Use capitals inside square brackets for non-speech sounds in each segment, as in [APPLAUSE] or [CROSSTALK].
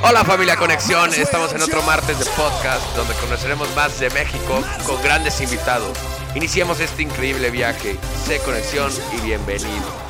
Hola familia Conexión, estamos en otro martes de podcast donde conoceremos más de México con grandes invitados. Iniciemos este increíble viaje. Sé Conexión y bienvenido.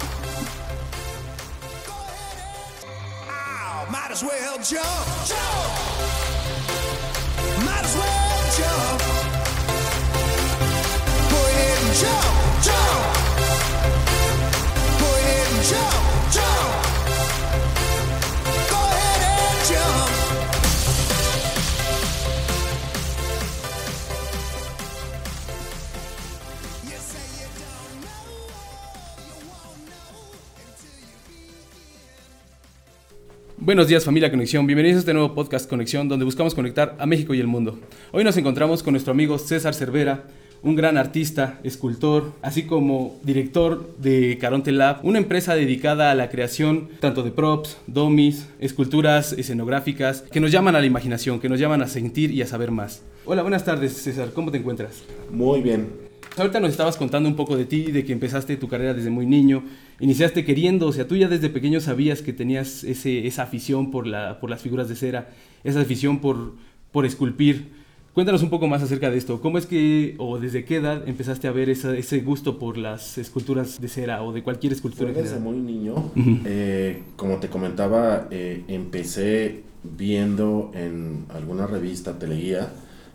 Buenos días familia Conexión, bienvenidos a este nuevo podcast Conexión donde buscamos conectar a México y el mundo. Hoy nos encontramos con nuestro amigo César Cervera, un gran artista, escultor, así como director de Caronte Lab, una empresa dedicada a la creación tanto de props, dummies, esculturas escenográficas que nos llaman a la imaginación, que nos llaman a sentir y a saber más. Hola, buenas tardes César, ¿cómo te encuentras? Muy bien. Ahorita nos estabas contando un poco de ti, de que empezaste tu carrera desde muy niño, iniciaste queriendo, o sea, tú ya desde pequeño sabías que tenías ese, esa afición por, la, por las figuras de cera, esa afición por, por esculpir. Cuéntanos un poco más acerca de esto. ¿Cómo es que, o desde qué edad empezaste a ver esa- ese gusto por las esculturas de cera o de cualquier escultura? En desde muy niño. eh, como te comentaba, eh, empecé viendo en alguna revista, Teleguía,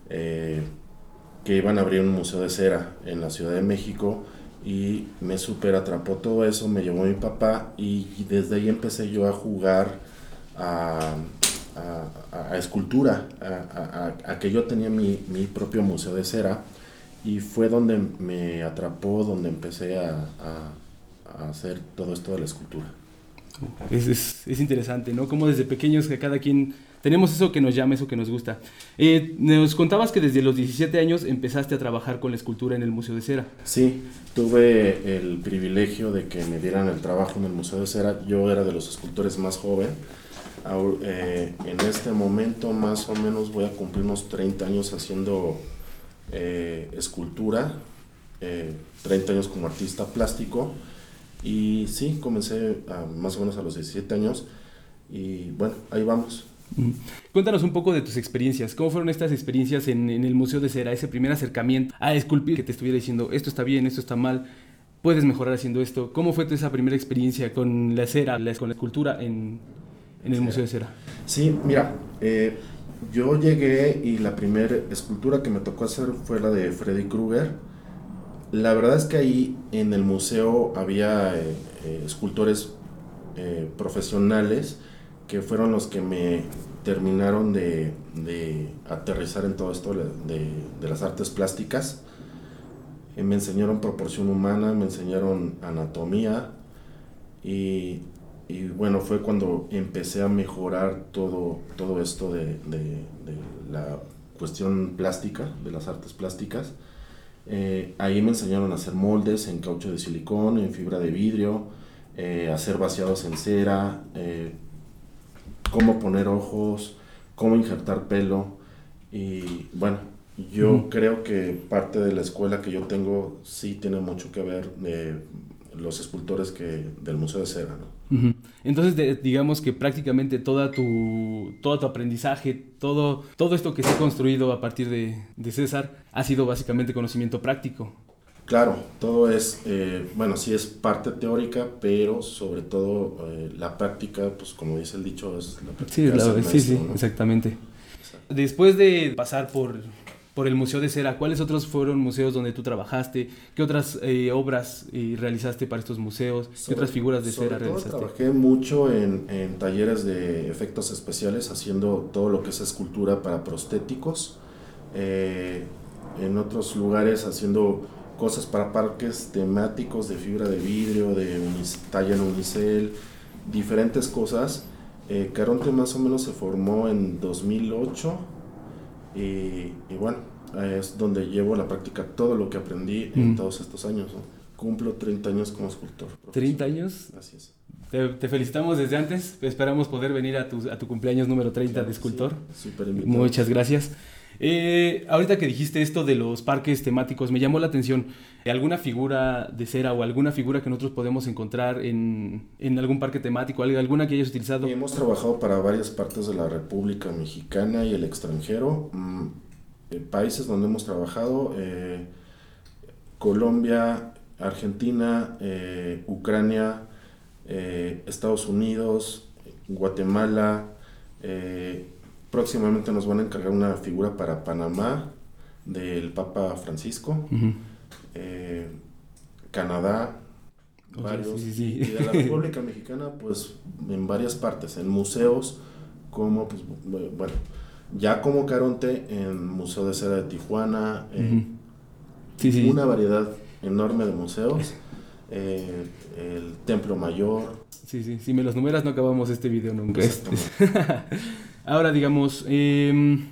eh, que iban a abrir un museo de cera en la Ciudad de México y me super atrapó todo eso, me llevó mi papá y desde ahí empecé yo a jugar a, a- escultura, a, a- que yo tenía mi, mi propio museo de cera y fue donde me atrapó, donde empecé a hacer todo esto de la escultura. Es, es- es interesante, ¿no? Como desde pequeños que cada quien tenemos eso que nos llama, eso que nos gusta. Eh, nos contabas que desde los 17 años empezaste a trabajar con la escultura en el Museo de Cera. Sí, tuve el privilegio de que me dieran el trabajo en el Museo de Cera. Yo era de los escultores más joven. Eh, en este momento más o menos voy a cumplir unos 30 años haciendo eh, escultura, eh, 30 años como artista plástico. Y sí, comencé a- más o menos a los 17 años. Y bueno, ahí vamos. Cuéntanos un poco de tus experiencias. ¿Cómo fueron estas experiencias en, en el Museo de Cera? Ese primer acercamiento a esculpir que te estuviera diciendo esto está bien, esto está mal, puedes mejorar haciendo esto. ¿Cómo fue tu esa primera experiencia con la cera, la- con la escultura en, en el Museo de Cera? Sí, mira, eh, yo llegué y la primera escultura que me tocó hacer fue la de Freddy Krueger. La verdad es que ahí en el museo había eh, eh, escultores profesionales que fueron los que me terminaron de, de aterrizar en todo esto de, de- las artes plásticas. Eh, me enseñaron proporción humana, me enseñaron anatomía y, y bueno, fue cuando empecé a mejorar todo, todo esto de, de- de la cuestión plástica, de las artes plásticas. Eh, ahí me enseñaron a hacer moldes en caucho de silicón, en fibra de vidrio, eh, hacer vaciados en cera, eh, cómo poner ojos, cómo injertar pelo. Y bueno, yo creo que parte de la escuela que yo tengo sí tiene mucho que ver los escultores que del Museo de Cera, ¿no? Entonces, de- digamos que prácticamente toda tu, todo tu aprendizaje, todo, todo esto que se ha construido a partir de, de César, ha sido básicamente conocimiento práctico. Claro, todo es, eh, bueno, sí es parte teórica, pero sobre todo eh, la práctica, pues como dice el dicho, es la práctica. Sí, la- sí, sí, exactamente. Después de pasar por, por el Museo de Cera, ¿cuáles otros fueron museos donde tú trabajaste? ¿Qué otras eh, obras realizaste para estos museos? ¿Qué Sobre- otras figuras de sobre cera todo realizaste? Trabajé mucho en, en talleres de efectos especiales, haciendo todo lo que es escultura para prostéticos. en otros lugares haciendo cosas para parques temáticos de fibra de vidrio, de unis- talla en unicel, diferentes cosas. Eh, Caronte más o menos se formó en 2008 y, y bueno, es donde llevo a la práctica todo lo que aprendí en Mm. todos estos años. ¿no? Cumplo 30 años como escultor. ¿30 profesional. años? Así es. Te, te felicitamos desde antes. Esperamos poder venir a tu, a tu cumpleaños número 30 Claro de sí, escultor. invitado. Muchas gracias. Eh, ahorita que dijiste esto de los parques temáticos, me llamó la atención. ¿Alguna figura de cera o alguna figura que nosotros podemos encontrar en, en algún parque temático? ¿Al- ¿Alguna que hayas utilizado? Hemos trabajado para varias partes de la República Mexicana y el extranjero. Mm, eh, países donde hemos trabajado, eh, Colombia, Argentina, eh, Ucrania, eh, Estados Unidos, Guatemala. Próximamente nos van a encargar una figura para Panamá del Papa Francisco. Eh, Canadá, varios. sí, sí, sí. Y de la [LAUGHS] República Mexicana, pues en varias partes, en museos, como, pues, bu- bueno, ya como Caronte, en Museo de Cera de Tijuana, eh, una variedad enorme de museos, eh, el Templo Mayor. Sí, sí. Si me los numeras no acabamos este video nunca. [LAUGHS] Ahora, digamos, em,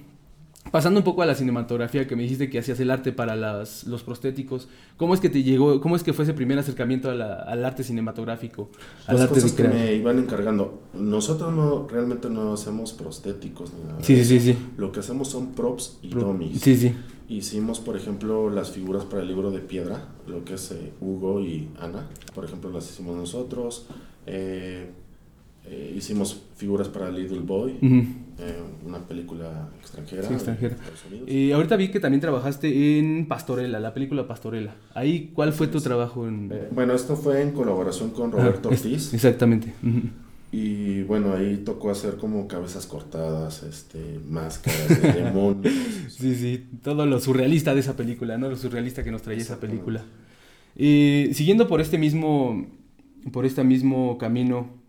pasando un poco a la cinematografía, que me dijiste que hacías el arte para las, los prostéticos, ¿cómo es que te llegó, cómo es que fue ese primer acercamiento a la- al arte cinematográfico? Al Las arte cosas que me iban encargando. Nosotros no, realmente no hacemos prostéticos ni nada. Sí, sí, sí, sí. Lo que hacemos son props y Pro- dummies. Sí, sí. Hicimos, por ejemplo, las figuras para el libro de piedra, lo que es eh, Hugo y Ana. Por ejemplo, las hicimos nosotros. Eh, eh, hicimos figuras para Little Boy, Ujú. eh, una película extranjera. Sí, extranjera. Eh, ahorita vi que también trabajaste en Pastorela, la película Pastorela. Ahí, ¿cuál fue tu Sí. trabajo en...? Eh, bueno, esto fue en colaboración con Roberto Ah, es- Ortiz. Exactamente. Ujú. Y bueno, ahí tocó hacer como cabezas cortadas, este, máscaras de [LAUGHS] demonios. Sí, sí, todo lo surrealista de esa película, ¿no? Lo surrealista que nos traía esa película. Siguiendo por este mismo, por este mismo camino,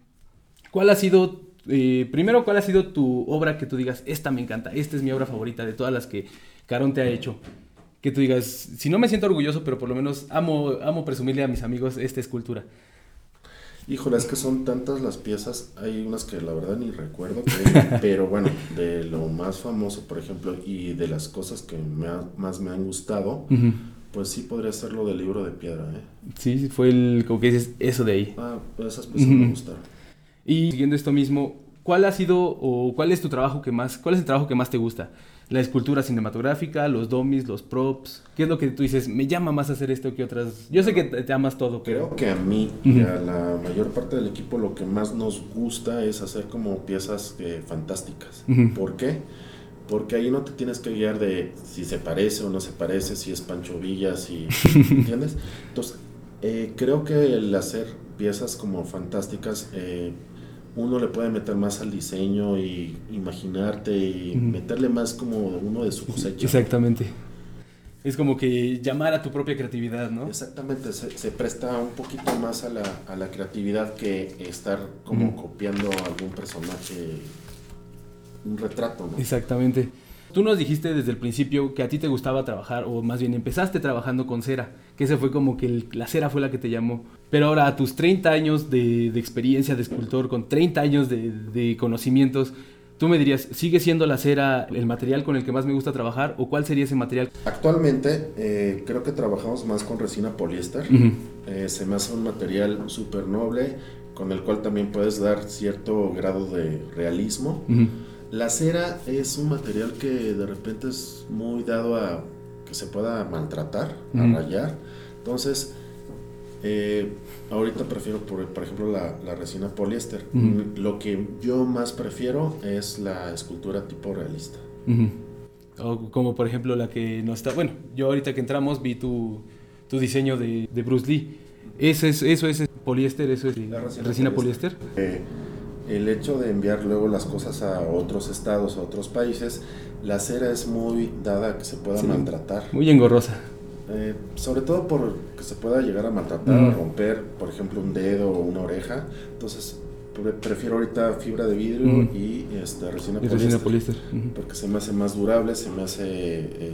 ¿cuál ha sido, eh, primero, cuál ha sido tu obra que tú digas, esta me encanta, esta es mi obra favorita de todas las que Carón te ha hecho? Que tú digas, si no me siento orgulloso, pero por lo menos amo, amo presumirle a mis amigos esta escultura. Híjole, es que son tantas las piezas, hay unas que la verdad ni recuerdo, que- [LAUGHS] pero bueno, de lo más famoso, por ejemplo, y de las cosas que me ha- más me han gustado, pues sí podría ser lo del libro de piedra, ¿eh? Sí, fue el, como que dices, eso de ahí. Ah, pues esas piezas me gustaron. Y siguiendo esto mismo, ¿cuál ha sido o cuál es tu trabajo que más, cuál es el trabajo que más te gusta? La escultura cinematográfica, los dummies, los props. ¿Qué es lo que tú dices? Me llama más hacer esto que otras. Yo sé que te, te amas todo, pero Creo que a mí y a la mayor parte del equipo lo que más nos gusta es hacer como piezas eh, fantásticas. ¿Por qué? Porque ahí no te tienes que guiar de si se parece o no se parece, si es Pancho Villa, si... [LAUGHS] ¿Entiendes? Entonces, eh, creo que el hacer piezas como fantásticas, eh, uno le puede meter más al diseño y imaginarte y meterle más como uno de su cosecha. exactamente. Es como que llamar a tu propia creatividad, ¿no? Exactamente, se, se presta un poquito más a la, a la creatividad que estar como copiando a algún personaje, un retrato, ¿no? Exactamente. Tú nos dijiste desde el principio que a ti te gustaba trabajar, o más bien empezaste trabajando con cera, que ese fue como que el- la cera fue la que te llamó. Pero ahora a tus 30 años de, de experiencia de escultor, con 30 años de, de conocimientos, tú me dirías, ¿sigue siendo la cera el material con el que más me gusta trabajar? ¿O cuál sería ese material? Actualmente eh, creo que trabajamos más con resina poliéster. Ujú. Eh, se me hace un material súper noble con el cual también puedes dar cierto grado de realismo. La cera es un material que de repente es muy dado a que se pueda maltratar, a Ujú. rayar. Entonces, eh, ahorita prefiero, por, por ejemplo, la, la resina poliéster. Ujú. Mm, Lo que yo más prefiero es la escultura tipo realista. Ujú. O como por ejemplo la que no está... Bueno, yo ahorita que entramos vi tu, tu diseño de, de Bruce Lee. ¿Eso es, ¿Eso es poliéster? ¿Eso es La resina, poliéster? Eh, el hecho de enviar luego las cosas a otros estados, a otros países, la cera es muy dada a que se pueda Sí. maltratar. Muy engorrosa. Eh, sobre todo por que se pueda llegar a maltratar, a Ujú. romper, por ejemplo, un dedo o una oreja. Entonces, pre- prefiero ahorita fibra de vidrio Ujú. y este, resina Y resina poliéster. poliéster. Ujú. Porque se me hace más durable, se me hace eh,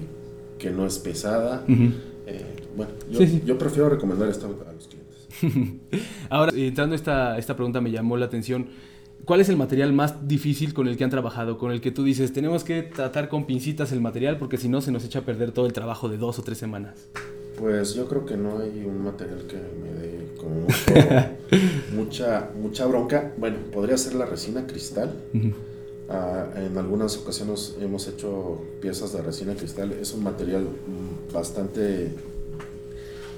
que no es pesada. Ujú. Eh, bueno, yo, Sí, sí. yo prefiero recomendar esto a los clientes. [LAUGHS] Ahora, entrando esta, esta pregunta me llamó la atención. ¿Cuál es el material más difícil con el que han trabajado? Con el que tú dices, tenemos que tratar con pincitas el material porque si no se nos echa a perder todo el trabajo de dos o tres semanas. Pues yo creo que no hay un material que me dé como [LAUGHS] mucha, mucha bronca. Bueno, podría ser la resina cristal. Ah, en algunas ocasiones hemos hecho piezas de resina cristal. Es un material mm, bastante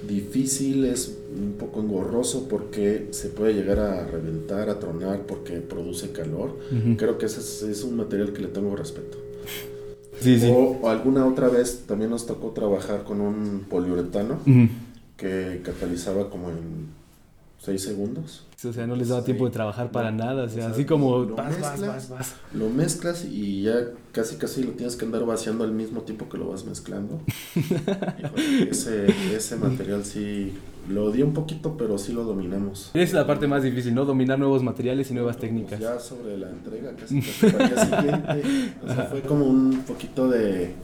difícil, es un poco engorroso porque se puede llegar a reventar, a tronar porque produce calor. Creo que ese es, es un material que le tengo respeto. Sí, sí. O, alguna otra vez también nos tocó trabajar con un poliuretano que catalizaba como en 6 segundos. O sea, no les daba tiempo de trabajar para nada. O sea, así como lo mezclas. vas, vas. Lo mezclas y ya casi casi lo tienes que andar vaciando al mismo tiempo que lo vas mezclando. [LAUGHS] Ese, ese material sí lo odié un poquito, pero sí lo dominamos. Es la parte más difícil, ¿no? Dominar nuevos materiales y nuevas Pues técnicas. ya sobre la entrega, casi [LAUGHS] casi para el día siguiente. O sea, fue como un poquito de.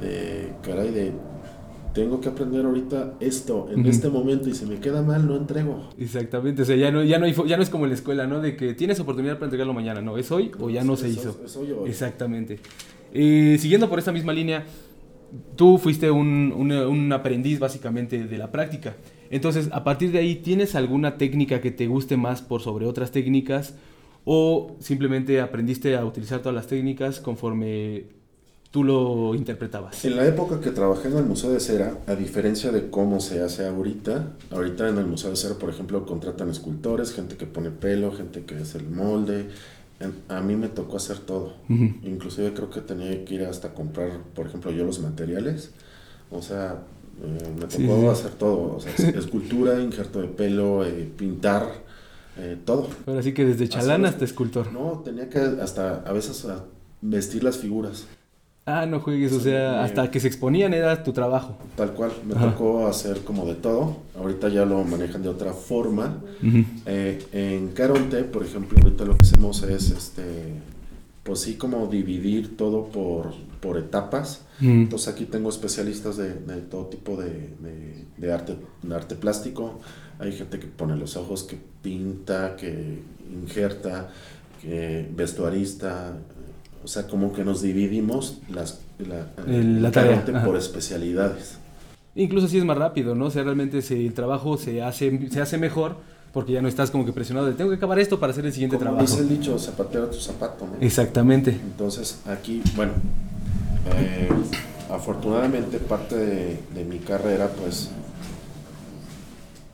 de. caray, de. Tengo que aprender ahorita esto en este momento y si me queda mal, no entrego. Exactamente, o sea, ya no, ya, no hay ya no es como en la escuela, ¿no? De que tienes oportunidad para entregarlo mañana, no, es hoy o ya no se Es- hizo. es hoy o hoy. Exactamente. Eh, siguiendo por esta misma línea, tú fuiste un, un- un aprendiz básicamente de la práctica. Entonces, a partir de ahí, ¿tienes alguna técnica que te guste más por sobre otras técnicas? ¿O simplemente aprendiste a utilizar todas las técnicas conforme tú lo interpretabas? En la época que trabajé en el Museo de Cera, a diferencia de cómo se hace ahorita, ahorita en el Museo de Cera, por ejemplo, contratan escultores, gente que pone pelo, gente que hace el molde. A mí me tocó hacer todo. Ujú. Inclusive creo que tenía que ir hasta comprar, por ejemplo, yo los materiales. O sea, eh, me tocó Sí, hacer todo. O sea, es- escultura, injerto de pelo, eh, pintar, eh, todo. Ahora sí que desde chalán hasta escultor. No, tenía que hasta a veces a vestir las figuras. Ah, no juegues, o sea, hasta que se exponían era tu trabajo. Tal cual, me Ajá. tocó hacer como de todo. Ahorita ya lo manejan de otra forma. Eh, en Caronte, por ejemplo, ahorita lo que hacemos es, este, pues sí, como dividir todo por, por etapas. Entonces aquí tengo especialistas de, de todo tipo de, de- de arte, de arte plástico. Hay gente que pone los ojos, que pinta, que injerta, que vestuarista. O sea, como que nos dividimos las, la, tarea, por especialidades. Incluso así es más rápido, ¿no? O sea, realmente se- el trabajo se hace, se hace mejor porque ya no estás como que presionado de tengo que acabar esto para hacer el siguiente Como trabajo. dice el dicho, zapatero a tu zapato, ¿no? Exactamente. Entonces aquí, bueno, eh, afortunadamente parte de, de mi carrera, pues,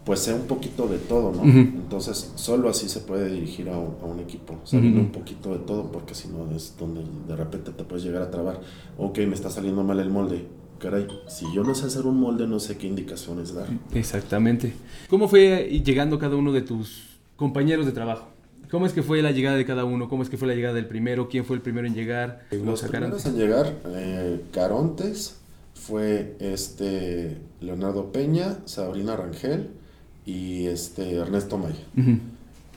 pues sé un poquito de todo, ¿no? Entonces solo así se puede dirigir a un, a un equipo, sabiendo Ujú. un poquito de todo, porque si no es donde de repente te puedes llegar a trabar. Ok, me está saliendo mal el molde. Caray, si yo no sé hacer un molde, no sé qué indicaciones dar. Exactamente. ¿Cómo fue llegando cada uno de tus compañeros de trabajo? ¿Cómo es que fue la llegada de cada uno? ¿Cómo es que fue la llegada del primero? ¿Quién fue el primero en llegar? Los primeros en llegar, eh, Carontes, fue este Leonardo Peña, Sabrina Rangel y este Ernesto Maya.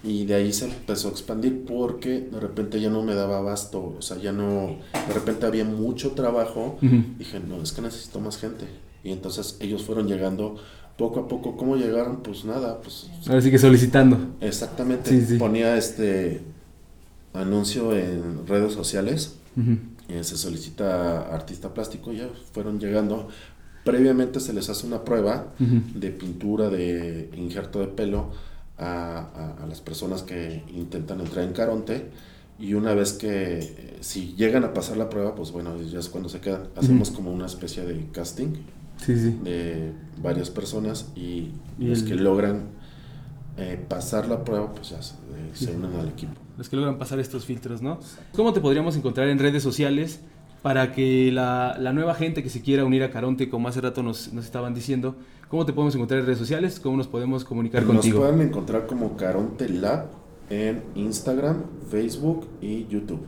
Y de ahí se empezó a expandir porque de repente ya no me daba abasto, o sea, ya no, de repente había mucho trabajo. Dije, no, es que necesito más gente. Y entonces ellos fueron llegando poco a poco. ¿Cómo llegaron? Pues nada, pues Ahora sí que solicitando. exactamente. Sí, sí. Ponía este anuncio en redes sociales eh, se solicita artista plástico, ya fueron llegando. Previamente se les hace una prueba de pintura, de injerto de pelo a, a- a las personas que intentan entrar en Caronte. Y una vez que, eh, si llegan a pasar la prueba, pues bueno, ya es cuando se quedan. Hacemos como una especie de casting Sí, sí. de varias personas y, Y los el- que logran eh, pasar la prueba, pues ya se, eh, se unen al equipo. Los que logran pasar estos filtros, ¿no? ¿Cómo te podríamos encontrar en redes sociales para que la, la nueva gente que se quiera unir a Caronte, como hace rato nos, nos estaban diciendo, ¿cómo te podemos encontrar en redes sociales? ¿Cómo nos podemos comunicar Nos contigo? pueden encontrar como Caronte Lab en Instagram, Facebook y YouTube.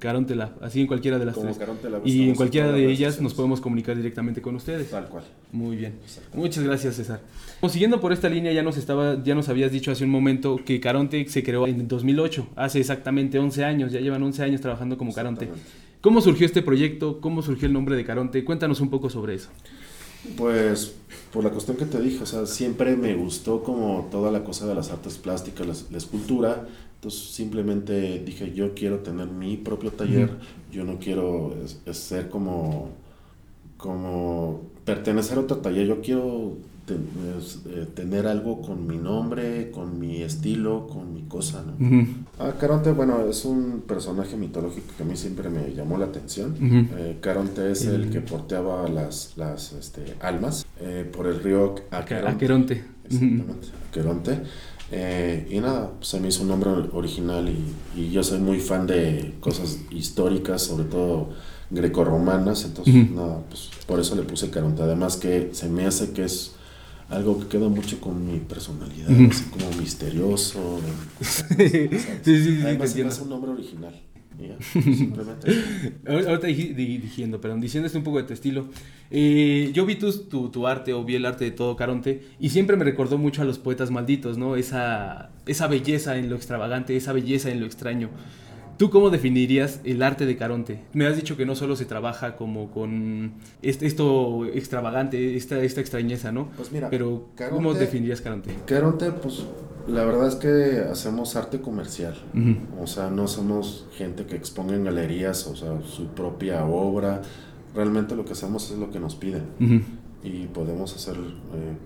Caronte Lab, así en cualquiera de las Como tres. Caronte Lab Y en cualquiera de ellas nos podemos comunicar directamente con ustedes. Tal cual. Muy bien. Muchas gracias, César. Pues, siguiendo por esta línea, ya nos, estaba, ya nos habías dicho hace un momento que Caronte se creó en 2008, hace exactamente 11 años, ya llevan 11 años trabajando como Caronte. ¿Cómo surgió este proyecto? ¿Cómo surgió el nombre de Caronte? Cuéntanos un poco sobre eso. Pues por la cuestión que te dije, o sea, siempre me gustó como toda la cosa de las artes plásticas, la, escultura. Entonces simplemente dije, yo quiero tener mi propio taller, yo no quiero es- es ser como, como pertenecer a otro taller, yo quiero te- es, eh, tener algo con mi nombre, con mi estilo, con mi cosa, ¿no? Ah, Caronte, bueno, es un personaje mitológico que a mí siempre me llamó la atención. Eh, Caronte es el El- que porteaba las, las este, almas eh, por el río Aqueronte. Aqueronte. Exactamente, Aqueronte. Eh, y nada, pues se me hizo un nombre original y, y yo soy muy fan de cosas históricas, sobre todo grecorromanas, entonces nada, pues por eso le puse Caronte. Además que se me hace que es algo que queda mucho con mi personalidad, así como misterioso. [LAUGHS] sí, sí, sí, te Además hace un nombre original. simplemente. [LAUGHS] Ahor- Ahorita diciendo, perdón, diciendo un poco de tu estilo. Eh, yo vi tu, tu arte o vi el arte de todo Caronte y siempre me recordó mucho a los poetas malditos, ¿no? Esa, esa belleza en lo extravagante, esa belleza en lo extraño. ¿Tú cómo definirías el arte de Caronte? Me has dicho que no solo se trabaja como con este- esto extravagante, esta, esta extrañeza, ¿no? Pues mira, Pero ¿cómo definirías Caronte? Caronte, pues la verdad es que hacemos arte comercial. O sea, no somos gente que exponga en galerías, o sea, su propia obra. Realmente lo que hacemos es lo que nos piden. Y podemos hacer eh,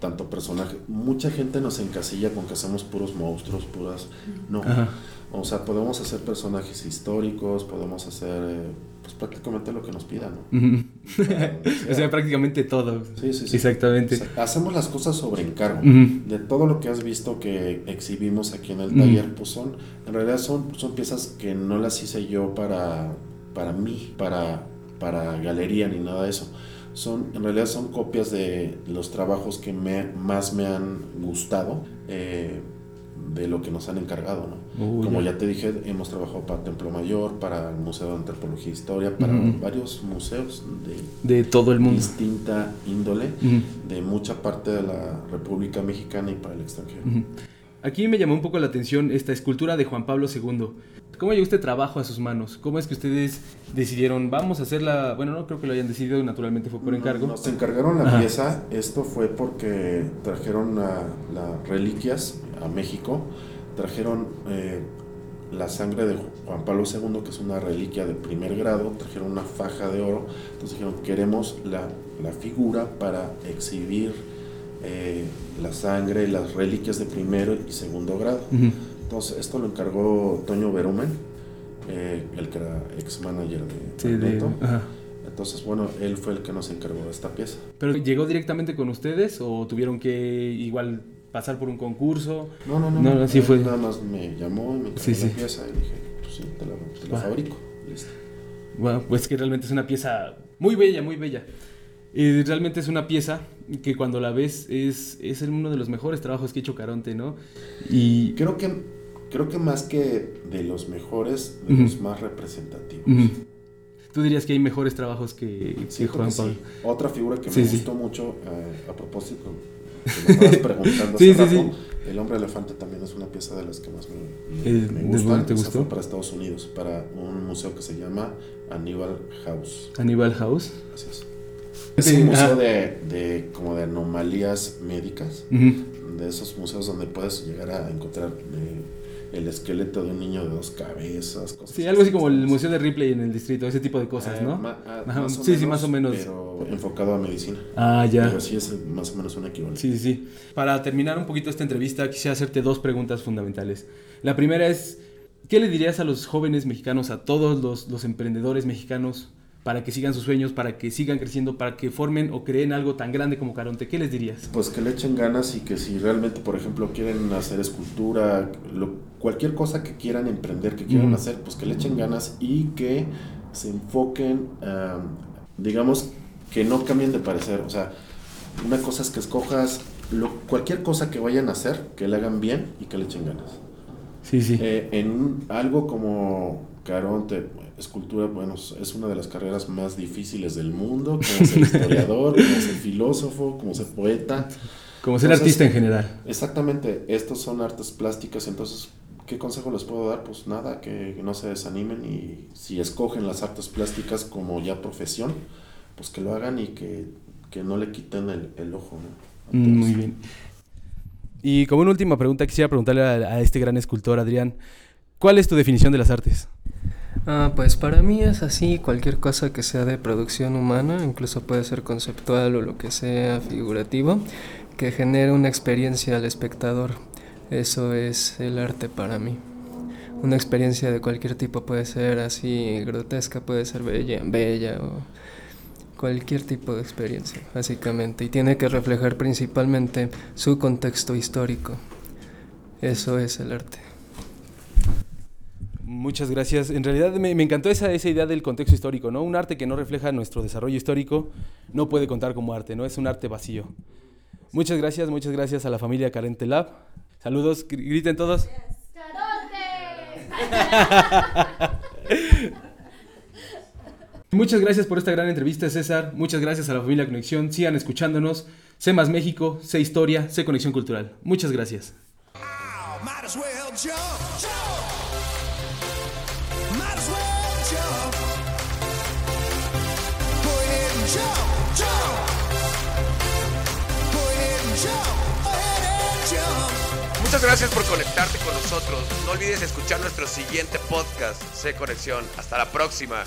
tanto personaje. Mucha gente nos encasilla con que hacemos puros monstruos, puras... No. Ajá. O sea, podemos hacer personajes históricos, podemos hacer eh, pues prácticamente lo que nos pidan, ¿no? Sea, [LAUGHS] o sea, prácticamente todo. Sí, sí, sí. Exactamente. O sea, hacemos las cosas sobre encargo. Ujú. De todo lo que has visto que exhibimos aquí en el taller, pues son, en realidad son, son piezas que no las hice yo para, para mí, para, para galería ni nada de eso. Son, en realidad son copias de los trabajos que me, más me han gustado eh, de lo que nos han encargado, ¿no? Como ya. ya te dije, hemos trabajado para Templo Mayor, para el Museo de Antropología e Historia, para varios museos de De todo el mundo. distinta índole de mucha parte de la República Mexicana y para el extranjero. Aquí me llamó un poco la atención esta escultura de Juan Pablo II. ¿Cómo llegó este trabajo a sus manos? ¿Cómo es que ustedes decidieron, vamos a hacerla? Bueno, no creo que lo hayan decidido, naturalmente fue por encargo. Nos encargaron la Ajá. pieza, esto fue porque trajeron la- las reliquias a México, trajeron eh, la sangre de Juan Pablo II, que es una reliquia de primer grado, trajeron una faja de oro, entonces dijeron, queremos la, la figura para exhibir eh, la sangre, las reliquias de primero y segundo grado. Ujú. Entonces, esto lo encargó Toño Berumen, eh, el que era ex manager de Sí, de- Magneto. ajá. Entonces, bueno, él fue el que nos encargó de esta pieza. ¿Pero llegó directamente con ustedes o tuvieron que igual pasar por un concurso? No, no, no. No, no, sí fue. Nada más me llamó y me encargó Sí, la sí. pieza y dije, pues sí, te la, te la fabrico. Listo. Bueno, pues que realmente es una pieza muy bella, muy bella. Y realmente es una pieza que cuando la ves es, es uno de los mejores trabajos que ha hecho Caronte, ¿no? Y... Creo que, creo que más que de los mejores, de Ujú. los más representativos. Ujú. ¿Tú dirías que hay mejores trabajos que, que Juan que Pablo? sí. Otra figura que Sí, me sí. gustó mucho, eh, a propósito, que me estabas preguntando [LAUGHS] hace rato. El hombre elefante también es una pieza de las que más me, Eh, me ¿de gustan. te gustó? fue para Estados Unidos, para un museo que se llama Aníbal House. Aníbal House. Así es. Es un museo de, de como de anomalías médicas, de esos museos donde puedes llegar a encontrar eh, el esqueleto de un niño de dos cabezas, cosas Sí, algo así como el Museo de Ripley en el distrito, ese tipo de cosas, Eh, ¿no? ma- ah, Ajá, sí, sí, más o menos. Pero enfocado a medicina. Ah, ya. Pero sí es más o menos un equivalente. Sí, sí, sí. Para terminar un poquito esta entrevista, quisiera hacerte dos preguntas fundamentales. La primera es, ¿qué le dirías a los jóvenes mexicanos, a todos los, los emprendedores mexicanos, para que sigan sus sueños, para que sigan creciendo, para que formen o creen algo tan grande como Caronte? ¿Qué les dirías? Pues que le echen ganas y que si realmente, por ejemplo, quieren hacer escultura, lo- cualquier cosa que quieran emprender, que quieran hacer, pues que le echen ganas y que se enfoquen, am, digamos, que no cambien de parecer. O sea, una cosa es que escojas lo- cualquier cosa que vayan a hacer, que le hagan bien y que le echen ganas. Sí, sí. Eh, en algo como Caronte, escultura, bueno, es una de las carreras más difíciles del mundo, como ser historiador, como ser filósofo, como ser poeta. como ser entonces- artista en general. Exactamente, estos son artes plásticas, entonces, ¿qué consejo les puedo dar? Pues nada, que no se desanimen y si escogen las artes plásticas como ya profesión, pues que lo hagan y que, que no le quiten el, el ojo. Mm. Muy bien. Y como una última pregunta, quisiera preguntarle a, a este gran escultor, Adrián, ¿cuál es tu definición de las artes? Ah, pues para mí es así, cualquier cosa que sea de producción humana, incluso puede ser conceptual o lo que sea figurativo, que genere una experiencia al espectador. Eso es el arte para mí. Una experiencia de cualquier tipo puede ser así grotesca, puede ser bella, bella o cualquier tipo de experiencia, básicamente. Y tiene que reflejar principalmente su contexto histórico. Eso es el arte. Muchas gracias. En realidad me, me encantó esa, esa idea del contexto histórico, ¿no? Un arte que no refleja nuestro desarrollo histórico no puede contar como arte, ¿no? Es un arte vacío. Muchas gracias, muchas gracias a la familia Carente Lab. Saludos, gr- griten todos. [LAUGHS] Muchas gracias por esta gran entrevista, César. Muchas gracias a la familia Conexión. Sigan escuchándonos. Sé más México, sé historia, sé conexión cultural. Muchas gracias. Ow, gracias por conectarte con nosotros. No olvides escuchar nuestro siguiente podcast, C Conexión. Hasta la próxima.